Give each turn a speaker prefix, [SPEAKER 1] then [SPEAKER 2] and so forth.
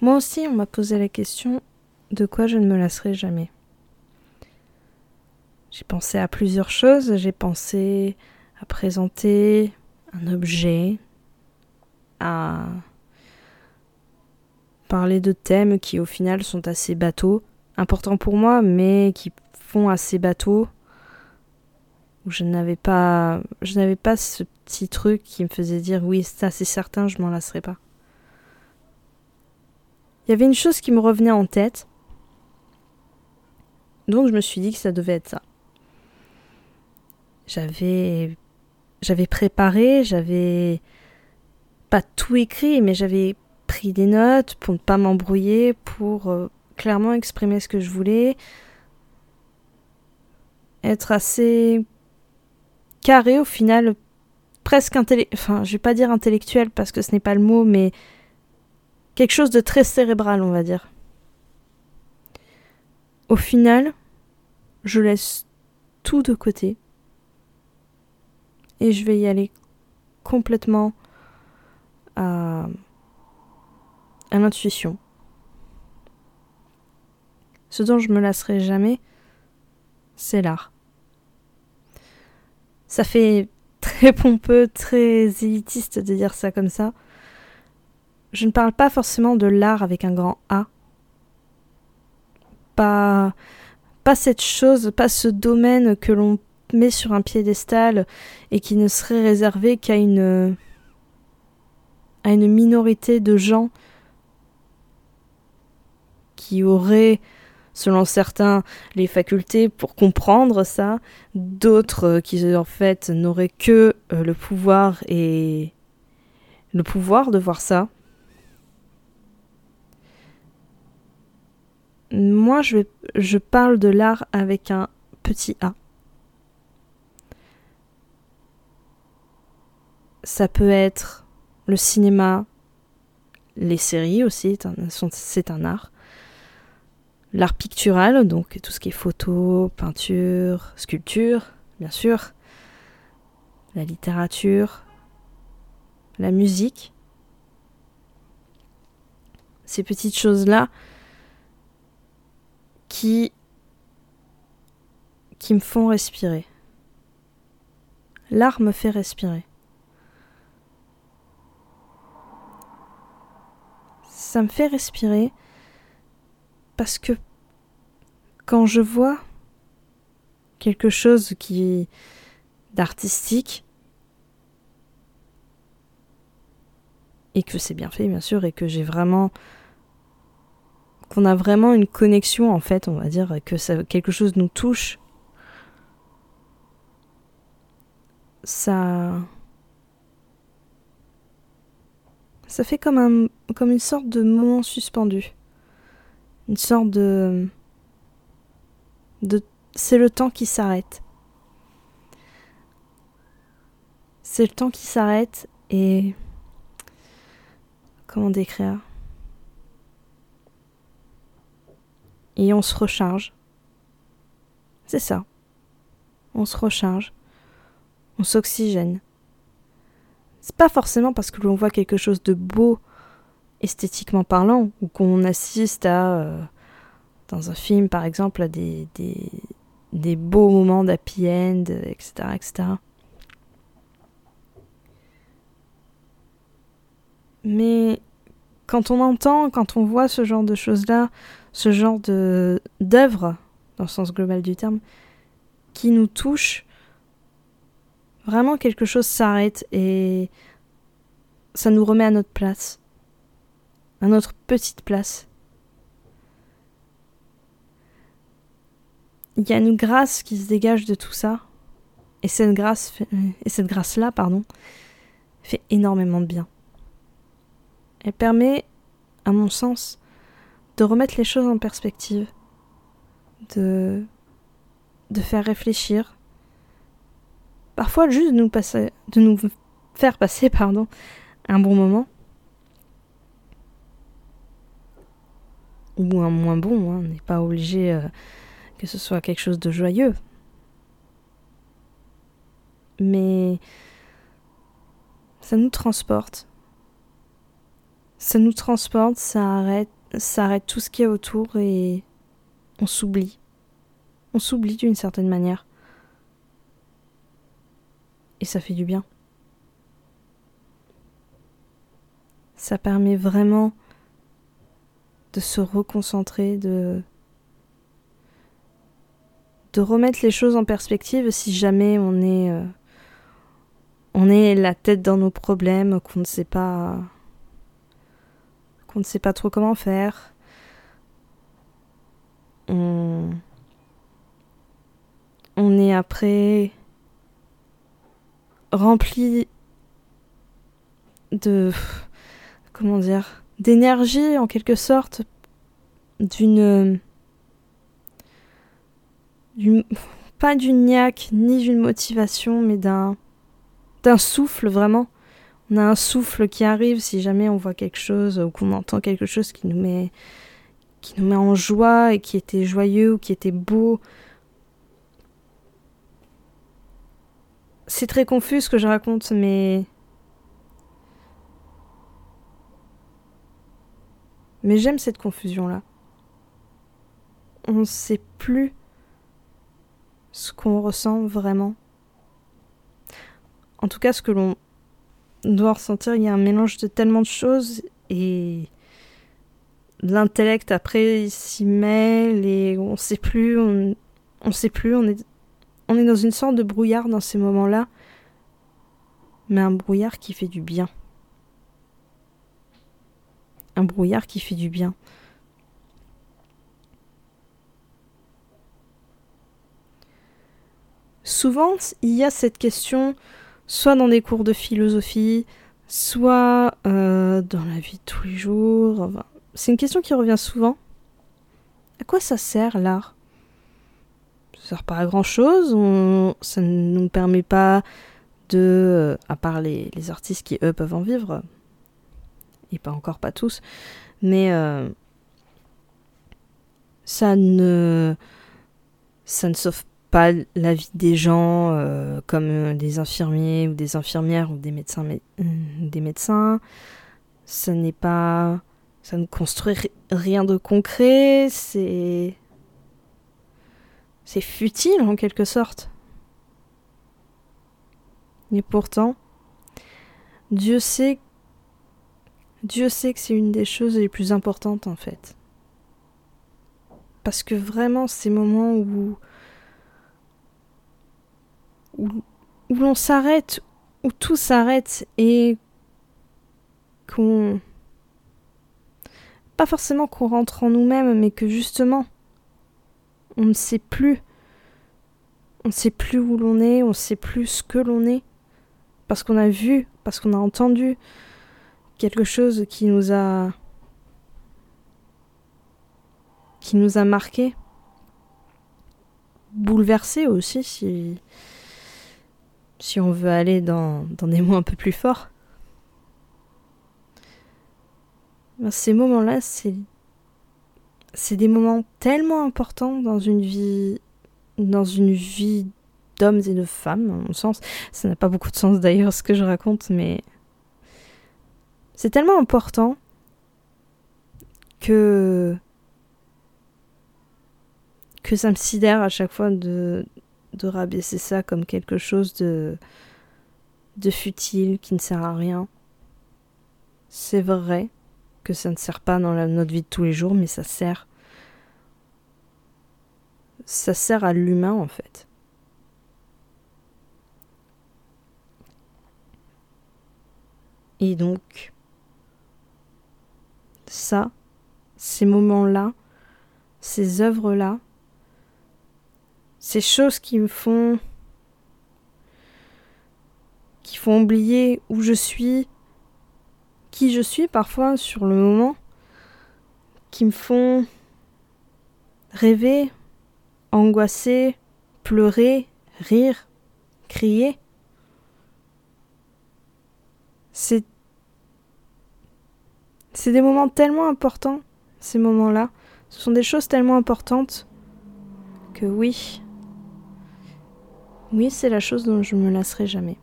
[SPEAKER 1] Moi aussi, on m'a posé la question de quoi je ne me lasserai jamais. J'ai pensé à plusieurs choses. J'ai pensé à présenter un objet, à parler de thèmes qui au final sont assez bateaux, importants pour moi, mais qui font assez bateaux. Je n'avais pas, je n'avais pas ce petit truc qui me faisait dire oui, ça c'est certain, je m'en lasserai pas. Il y avait une chose qui me revenait en tête, donc je me suis dit que ça devait être ça. J'avais j'avais préparé, j'avais pas tout écrit, mais j'avais pris des notes pour ne pas m'embrouiller, pour euh, clairement exprimer ce que je voulais, être assez carré au final, presque intellectuel, enfin je vais pas dire intellectuel parce que ce n'est pas le mot, mais quelque chose de très cérébral on va dire. Au final, je laisse tout de côté et je vais y aller complètement à, l'intuition. Ce dont je me lasserai jamais, c'est l'art. Ça fait très pompeux, très élitiste de dire ça comme ça. Je ne parle pas forcément de l'art avec un grand A. Pas, pas cette chose, pas ce domaine que l'on met sur un piédestal et qui ne serait réservé qu'à une à une minorité de gens qui auraient selon certains les facultés pour comprendre ça, d'autres qui en fait n'auraient que euh, le pouvoir et le pouvoir de voir ça. Moi, je, je parle de l'art avec un petit A. Ça peut être le cinéma, les séries aussi, c'est un art. L'art pictural, donc tout ce qui est photo, peinture, sculpture, bien sûr. La littérature, la musique. Ces petites choses-là qui me font respirer. L'art me fait respirer. ça me fait respirer parce que quand je vois quelque chose qui d'artistique et que c'est bien fait bien sûr et que j'ai vraiment qu'on a vraiment une connexion en fait on va dire que ça, quelque chose nous touche ça Ça fait comme, un, comme une sorte de moment suspendu. Une sorte de. de c'est le temps qui s'arrête. C'est le temps qui s'arrête et. Comment décrire? Et on se recharge. C'est ça. On se recharge. On s'oxygène. C'est pas forcément parce que l'on voit quelque chose de beau esthétiquement parlant ou qu'on assiste à euh, dans un film par exemple à des, des, des beaux moments d'happy end, etc., etc. Mais quand on entend, quand on voit ce genre de choses-là, ce genre de d'œuvres, dans le sens global du terme, qui nous touchent, Vraiment, quelque chose s'arrête et ça nous remet à notre place, à notre petite place. Il y a une grâce qui se dégage de tout ça, et cette grâce, et cette grâce-là, pardon, fait énormément de bien. Elle permet, à mon sens, de remettre les choses en perspective, de, faire réfléchir, Parfois, juste de nous, passer, de nous faire passer pardon, un bon moment. Ou un moins bon, hein. on n'est pas obligé euh, que ce soit quelque chose de joyeux. Mais ça nous transporte. Ça nous transporte, ça arrête, ça arrête tout ce qui est autour et on s'oublie. On s'oublie d'une certaine manière. Et ça fait du bien. Ça permet vraiment de se reconcentrer, de de remettre les choses en perspective si jamais on est euh, on est la tête dans nos problèmes, qu'on ne sait pas qu'on ne sait pas trop comment faire. On on est après rempli de comment dire d'énergie en quelque sorte d'une pas d'une niaque ni d'une motivation mais d'un d'un souffle vraiment on a un souffle qui arrive si jamais on voit quelque chose ou qu'on entend quelque chose qui nous met qui nous met en joie et qui était joyeux ou qui était beau c'est très confus ce que je raconte mais Mais j'aime cette confusion-là. On ne sait plus ce qu'on ressent vraiment. En tout cas, ce que l'on doit ressentir, il y a un mélange de tellement de choses et l'intellect après s'y mêle et on sait plus, on sait plus, on est, on est dans une sorte de brouillard dans ces moments-là, mais un brouillard qui fait du bien un brouillard qui fait du bien. Souvent, il y a cette question, soit dans des cours de philosophie, soit euh, dans la vie de tous les jours. c'est une question qui revient souvent. À quoi ça sert l'art? Ça sert pas à grand chose. ça ne nous permet pas de, euh, à part les artistes qui eux peuvent en vivre, et pas encore pas tous, mais euh, ça ne ça ne sauve pas la vie des gens euh, comme des infirmiers ou des infirmières ou des médecins euh, des médecins. Ça n'est pas ça ne construit rien de concret. C'est c'est futile en quelque sorte. Et pourtant Dieu sait Dieu sait que c'est une des choses les plus importantes en fait. Parce que vraiment, ces moments où, où, l'on s'arrête, où tout s'arrête et qu'on... Pas forcément qu'on rentre en nous-mêmes, mais que justement, on ne sait plus. On ne sait plus où l'on est, on ne sait plus ce que l'on est. Parce qu'on a vu, parce qu'on a entendu, quelque chose qui nous a qui nous a marqué bouleversé aussi si si on veut aller dans, des mots un peu plus forts ben, ces moments-là c'est c'est des moments tellement importants dans une vie dans une vie d'hommes et de femmes, à mon sens. Ça n'a pas beaucoup de sens d'ailleurs ce que je raconte, mais c'est tellement important que que ça me sidère à chaque fois de, de rabaisser ça comme quelque chose de de futile qui ne sert à rien. C'est vrai que ça ne sert pas dans notre vie de tous les jours, mais ça sert. Ça sert à l'humain en fait. Et donc, ça, ces moments-là, ces œuvres-là, ces choses qui me font qui font oublier où je suis, qui je suis parfois sur le moment, qui me font rêver, angoisser, pleurer, rire, crier. C'est c'est des moments tellement importants, ces moments-là. Ce sont des choses tellement importantes que oui, oui, c'est la chose dont je me lasserai jamais.